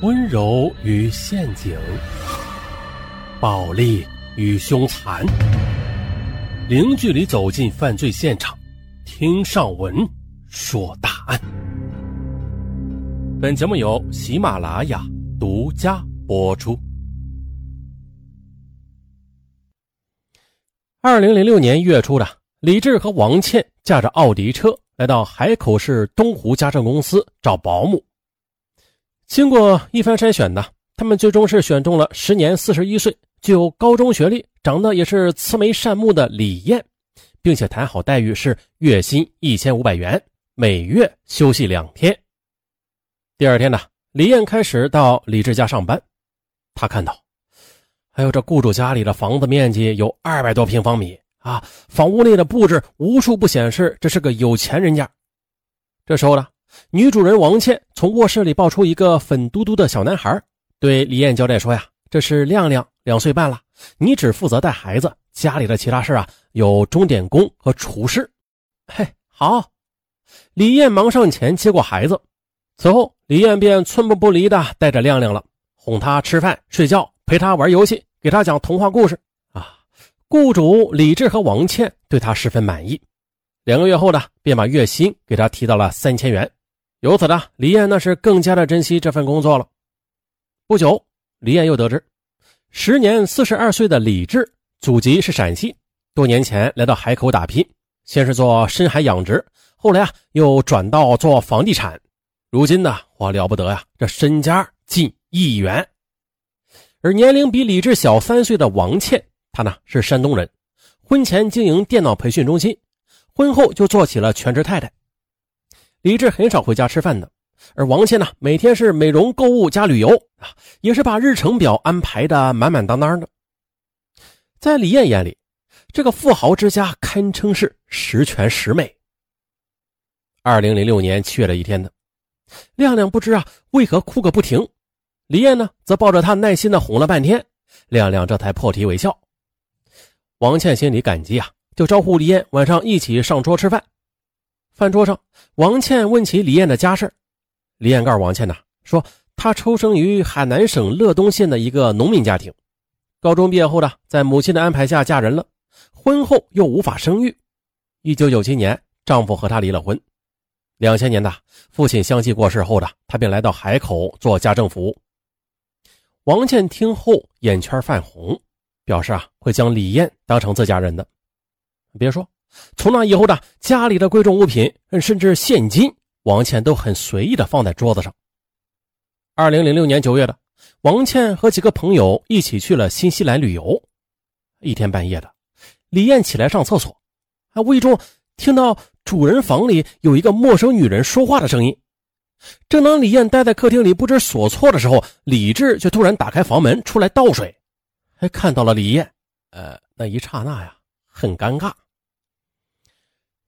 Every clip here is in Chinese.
温柔与陷阱，暴力与凶残，零距离走进犯罪现场，听上文说大案。本节目由喜马拉雅独家播出。二零零六年一月初的，李志和王倩驾着奥迪车来到海口市东湖家政公司找保姆。经过一番筛选呢，他们最终是选中了时年四十一岁、具有高中学历、长得也是慈眉善目的李艳，并且谈好待遇是月薪一千五百元，每月休息两天。第二天呢，李艳开始到李志家上班。他看到，哎呦这雇主家里的房子面积有二百多平方米啊，房屋内的布置无处不显示这是个有钱人家。这时候呢。女主人王倩从卧室里抱出一个粉嘟嘟的小男孩，对李艳交代说：“呀，这是亮亮，两岁半了，你只负责带孩子，家里的其他事啊，有钟点工和厨师。”嘿，好。李艳忙上前接过孩子，此后李艳便寸步不离的带着亮亮了，哄他吃饭、睡觉，陪他玩游戏，给他讲童话故事。啊，雇主李志和王倩对他十分满意，两个月后呢，便把月薪给他提到了三千元。由此呢，李艳那是更加的珍惜这份工作了。不久，李艳又得知，时年四十二岁的李志，祖籍是陕西，多年前来到海口打拼，先是做深海养殖，后来啊又转到做房地产，如今呢，哇了不得呀，这身家近亿元。而年龄比李志小三岁的王倩，她呢是山东人，婚前经营电脑培训中心，婚后就做起了全职太太。李志很少回家吃饭的，而王倩呢，每天是美容、购物加旅游啊，也是把日程表安排的满满当当的。在李艳眼里，这个富豪之家堪称是十全十美。二零零六年七月的一天呢，亮亮不知啊为何哭个不停，李艳呢则抱着他耐心的哄了半天，亮亮这才破涕为笑。王倩心里感激啊，就招呼李艳晚上一起上桌吃饭。饭桌上，王倩问起李艳的家事李艳告诉王倩呢，说她出生于海南省乐东县的一个农民家庭，高中毕业后呢，在母亲的安排下嫁人了，婚后又无法生育。一九九七年，丈夫和她离了婚。两千年的父亲相继过世后的，她便来到海口做家政服务。王倩听后眼圈泛红，表示啊会将李艳当成自家人的。别说。从那以后呢，家里的贵重物品，甚至现金，王倩都很随意的放在桌子上。二零零六年九月的，王倩和几个朋友一起去了新西兰旅游。一天半夜的，李艳起来上厕所，啊，无意中听到主人房里有一个陌生女人说话的声音。正当李艳待在客厅里不知所措的时候，李志却突然打开房门出来倒水，还看到了李艳。呃，那一刹那呀，很尴尬。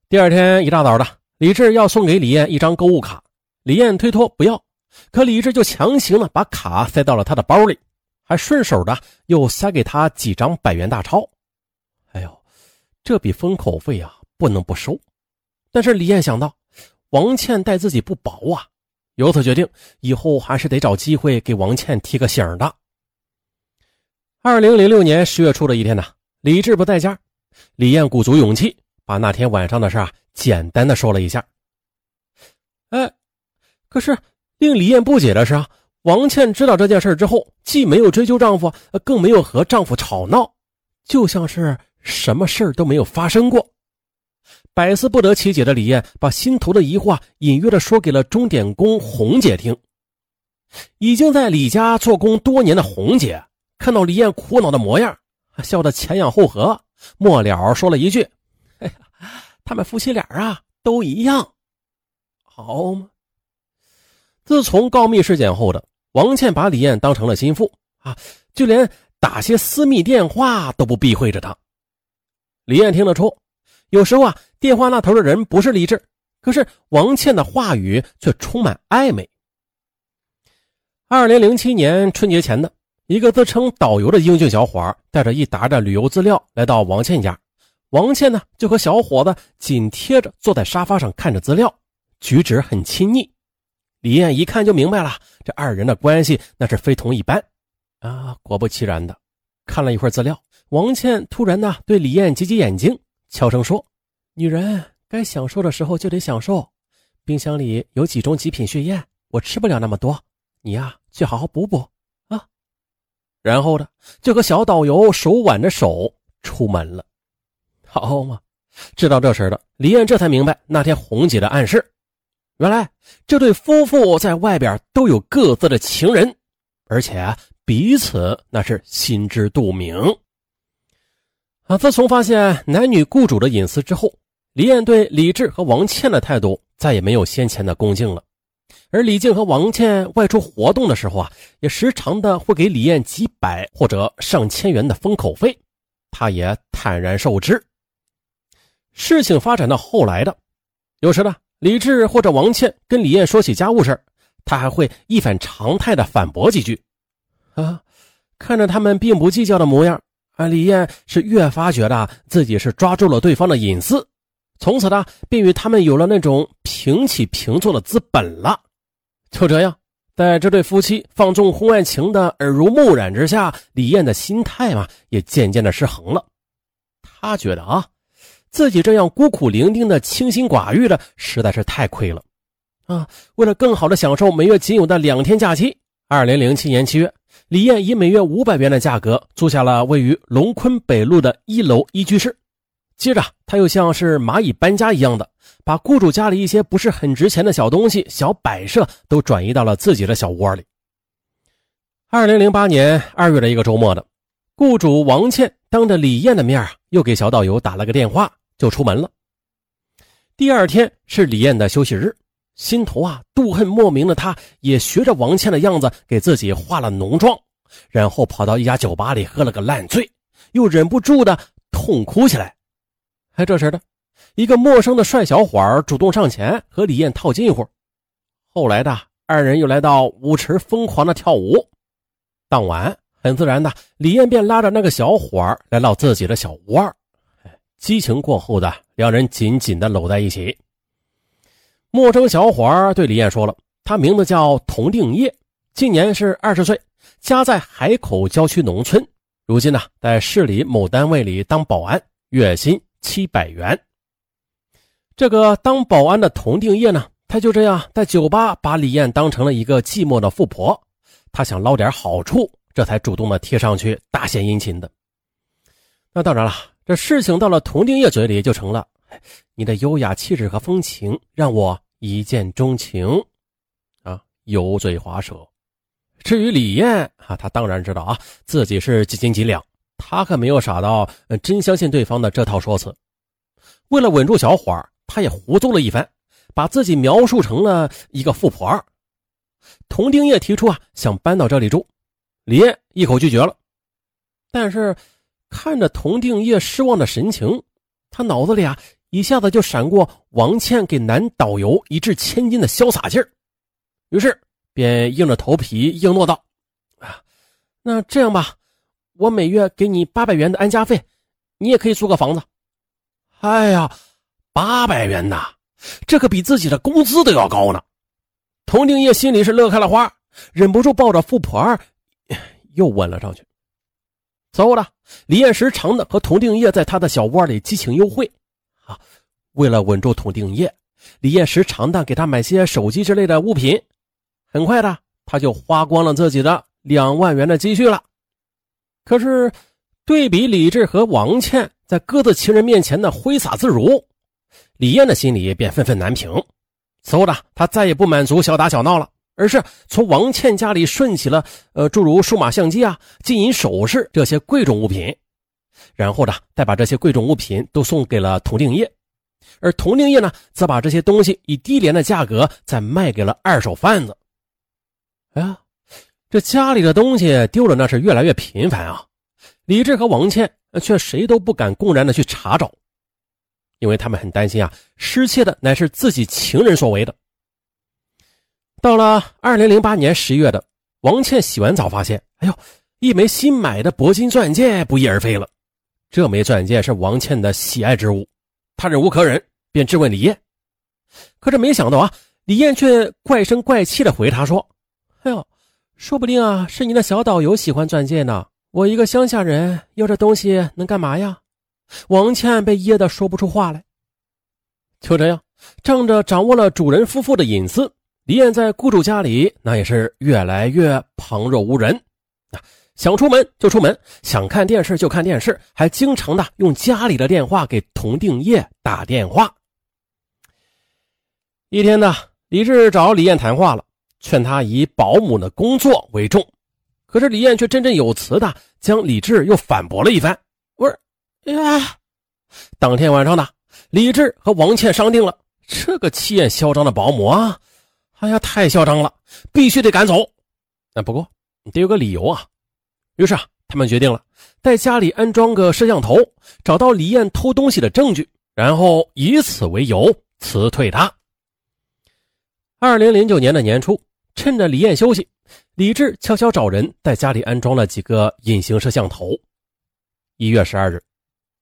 第二天一大早的，李志要送给李艳一张购物卡，李艳推脱不要，可李志就强行的把卡塞到了他的包里，还顺手的又塞给他几张百元大钞。哎呦，这笔封口费啊，不能不收。但是李艳想到王倩待自己不薄啊，由此决定以后还是得找机会给王倩提个醒的。二零零六年十月初的一天呢，李志不在家，李艳鼓足勇气。把那天晚上的事啊简单的说了一下。哎，可是令李艳不解的是啊，王倩知道这件事之后，既没有追究丈夫，更没有和丈夫吵闹，就像是什么事都没有发生过。百思不得其解的李艳，把心头的疑惑隐约的说给了钟点工红姐听。已经在李家做工多年的红姐，看到李艳苦恼的模样，笑得前仰后合，末了说了一句。哎呀，他们夫妻俩啊都一样，好吗？自从告密事件后的王倩把李艳当成了心腹啊，就连打些私密电话都不避讳着她。李艳听得出，有时候啊，电话那头的人不是李志，可是王倩的话语却充满暧昧。二零零七年春节前的一个自称导游的英俊小伙，带着一沓的旅游资料来到王倩家。王倩呢，就和小伙子紧贴着坐在沙发上看着资料，举止很亲昵。李艳一看就明白了，这二人的关系那是非同一般啊！果不其然的，看了一会儿资料，王倩突然呢对李艳挤挤眼睛，悄声说：“女人该享受的时候就得享受，冰箱里有几种极品血燕，我吃不了那么多，你呀去好好补补啊。”然后呢，就和小导游手挽着手出门了。好嘛，知道这事的李艳这才明白那天红姐的暗示。原来这对夫妇在外边都有各自的情人，而且彼此那是心知肚明。啊，自从发现男女雇主的隐私之后，李艳对李志和王倩的态度再也没有先前的恭敬了。而李静和王倩外出活动的时候啊，也时常的会给李艳几百或者上千元的封口费，她也坦然受之。事情发展到后来的，有时呢。李治或者王倩跟李艳说起家务事他还会一反常态的反驳几句。啊，看着他们并不计较的模样，啊，李艳是越发觉得自己是抓住了对方的隐私，从此呢，便与他们有了那种平起平坐的资本了。就这样，在这对夫妻放纵婚外情的耳濡目染之下，李艳的心态嘛，也渐渐的失衡了。他觉得啊。自己这样孤苦伶仃的、清心寡欲的，实在是太亏了，啊！为了更好的享受每月仅有的两天假期，二零零七年七月，李艳以每月五百元的价格租下了位于龙坤北路的一楼一居室。接着，他又像是蚂蚁搬家一样的，把雇主家里一些不是很值钱的小东西、小摆设都转移到了自己的小窝里。二零零八年二月的一个周末的，雇主王倩当着李艳的面啊，又给小导游打了个电话。就出门了。第二天是李艳的休息日，心头啊妒恨莫名的她，也学着王倩的样子给自己化了浓妆，然后跑到一家酒吧里喝了个烂醉，又忍不住的痛哭起来。哎，这时的一个陌生的帅小伙主动上前和李艳套近乎。后来的二人又来到舞池疯狂的跳舞。当晚很自然的，李艳便拉着那个小伙来到自己的小窝。激情过后的两人紧紧的搂在一起。陌生小伙对李艳说了：“他名字叫童定业，今年是二十岁，家在海口郊区农村，如今呢在市里某单位里当保安，月薪七百元。”这个当保安的童定业呢，他就这样在酒吧把李艳当成了一个寂寞的富婆，他想捞点好处，这才主动的贴上去大献殷勤的。那当然了。这事情到了童定业嘴里就成了，你的优雅气质和风情让我一见钟情，啊，油嘴滑舌。至于李艳啊，她当然知道啊，自己是几斤几两，她可没有傻到真相信对方的这套说辞。为了稳住小伙她也胡诌了一番，把自己描述成了一个富婆。童定业提出啊，想搬到这里住，李艳一口拒绝了，但是。看着童定业失望的神情，他脑子里啊一下子就闪过王倩给男导游一掷千金的潇洒劲儿，于是便硬着头皮应诺道：“啊，那这样吧，我每月给你八百元的安家费，你也可以租个房子。”哎呀，八百元呐，这可比自己的工资都要高呢。童定业心里是乐开了花，忍不住抱着富婆儿 又吻了上去。此后呢，李艳时常的和童定业在他的小窝里激情幽会，啊，为了稳住童定业，李艳时常的给他买些手机之类的物品。很快的，他就花光了自己的两万元的积蓄了。可是，对比李治和王倩在各自情人面前的挥洒自如，李艳的心里便愤愤难平。此后呢，他再也不满足小打小闹了。而是从王倩家里顺起了，呃，诸如数码相机啊、金银首饰这些贵重物品，然后呢，再把这些贵重物品都送给了童定业，而童定业呢，则把这些东西以低廉的价格再卖给了二手贩子。哎呀，这家里的东西丢了那是越来越频繁啊！李志和王倩却谁都不敢公然的去查找，因为他们很担心啊，失窃的乃是自己情人所为的。到了二零零八年十月的，王倩洗完澡发现，哎呦，一枚新买的铂金钻戒不翼而飞了。这枚钻戒是王倩的喜爱之物，她忍无可忍，便质问李艳。可是没想到啊，李艳却怪声怪气的回他说：“哎呦，说不定啊是你的小导游喜欢钻戒呢。我一个乡下人要这东西能干嘛呀？”王倩被噎得说不出话来。就这样，仗着掌握了主人夫妇的隐私，李艳在雇主家里那也是越来越旁若无人啊。想出门就出门，想看电视就看电视，还经常的用家里的电话给童定业打电话。一天呢。李治找李艳谈话了，劝他以保姆的工作为重。可是李艳却振振有词的将李治又反驳了一番。我说：“呀！”当天晚上呢，李治和王倩商定了，这个气焰嚣张的保姆啊，哎呀，太嚣张了，必须得赶走。那不过你得有个理由啊。于是啊，他们决定了在家里安装个摄像头，找到李艳偷东西的证据，然后以此为由辞退他。二零零九年的年初，趁着李艳休息，李治悄悄找人在家里安装了几个隐形摄像头。一月十二日，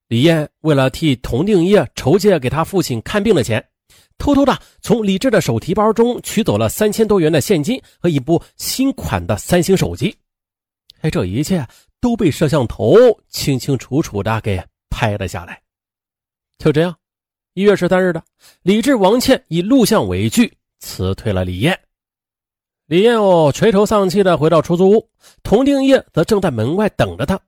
李艳为了替童定业筹借给他父亲看病的钱，偷偷的从李志的手提包中取走了三千多元的现金和一部新款的三星手机。哎，这一切都被摄像头清清楚楚的给拍了下来。就这样，一月十三日的，李志、王倩以录像为据。辞退了李艳，李艳哦垂头丧气的回到出租屋，童定业则正在门外等着他。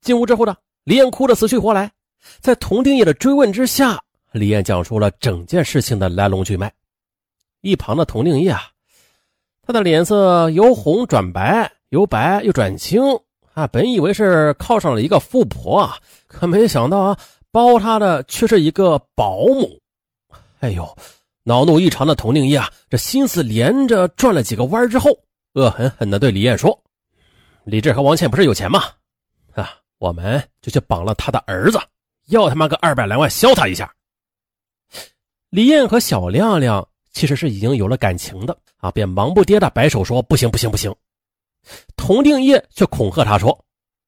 进屋之后呢，李艳哭得死去活来，在童定业的追问之下，李艳讲述了整件事情的来龙去脉。一旁的童定业啊，他的脸色由红转白，由白又转青啊，本以为是靠上了一个富婆啊，可没想到啊，包他的却是一个保姆。哎呦！恼怒异常的童定业啊，这心思连着转了几个弯之后，恶狠狠地对李艳说：“李志和王倩不是有钱吗？啊，我们就去绑了他的儿子，要他妈个二百来万削他一下。”李艳和小亮亮其实是已经有了感情的啊，便忙不迭的摆手说：“不行，不行，不行！”童定业却恐吓他说：“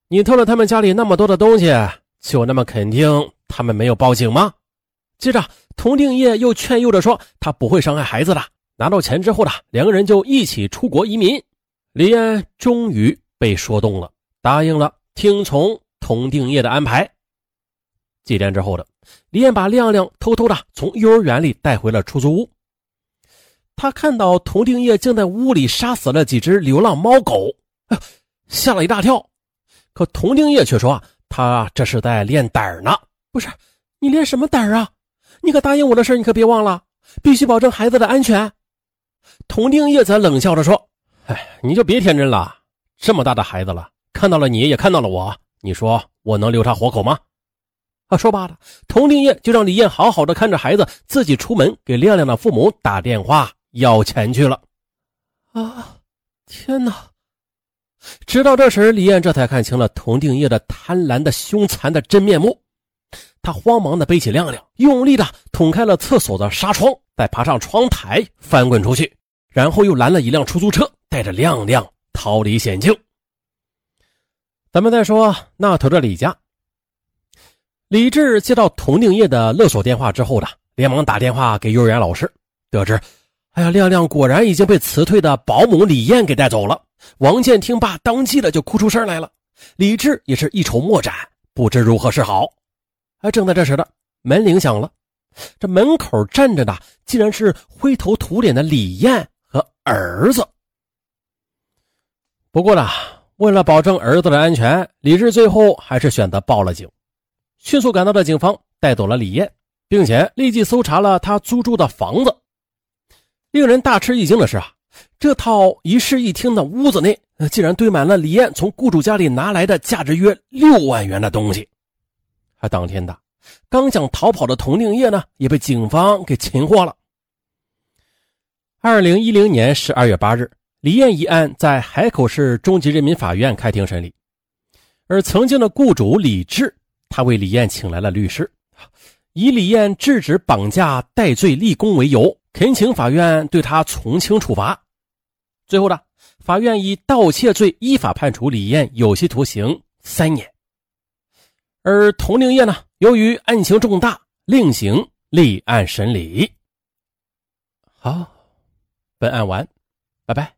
你偷了他们家里那么多的东西，就那么肯定他们没有报警吗？”接着，童定业又劝诱着说：“他不会伤害孩子的。”拿到钱之后呢，两个人就一起出国移民。李艳终于被说动了，答应了听从童定业的安排。几天之后的，李艳把亮亮偷偷的从幼儿园里带回了出租屋。他看到童定业竟在屋里杀死了几只流浪猫狗，吓了一大跳。可童定业却说：“他这是在练胆儿呢。”不是你练什么胆儿啊？你可答应我的事你可别忘了，必须保证孩子的安全。童定业则冷笑着说：“哎，你就别天真了，这么大的孩子了，看到了你也看到了我，你说我能留他活口吗？”啊，说罢了，童定业就让李艳好好的看着孩子，自己出门给亮亮的父母打电话要钱去了。啊，天哪！直到这时，李艳这才看清了童定业的贪婪的凶残的真面目。他慌忙的背起亮亮，用力的捅开了厕所的纱窗，再爬上窗台翻滚出去，然后又拦了一辆出租车，带着亮亮逃离险境。咱们再说那头的李家，李治接到童定业的勒索电话之后呢，连忙打电话给幼儿园老师，得知，哎呀，亮亮果然已经被辞退的保姆李艳给带走了。王健听罢，当即的就哭出声来了。李治也是一筹莫展，不知如何是好。而正在这时的门铃响了，这门口站着的竟然是灰头土脸的李艳和儿子。不过呢，为了保证儿子的安全，李治最后还是选择报了警。迅速赶到的警方带走了李艳，并且立即搜查了他租住的房子。令人大吃一惊的是啊，这套一室一厅的屋子内竟然堆满了李艳从雇主家里拿来的价值约六万元的东西。而当天的刚想逃跑的童定业呢，也被警方给擒获了。二零一零年十二月八日，李艳一案在海口市中级人民法院开庭审理，而曾经的雇主李志，他为李艳请来了律师，以李艳制止绑架、戴罪立功为由，恳请法院对他从轻处罚。最后呢，法院以盗窃罪依法判处李艳有期徒刑三年。而童定业呢，由于案情重大，另行立案审理。好，本案完，拜拜。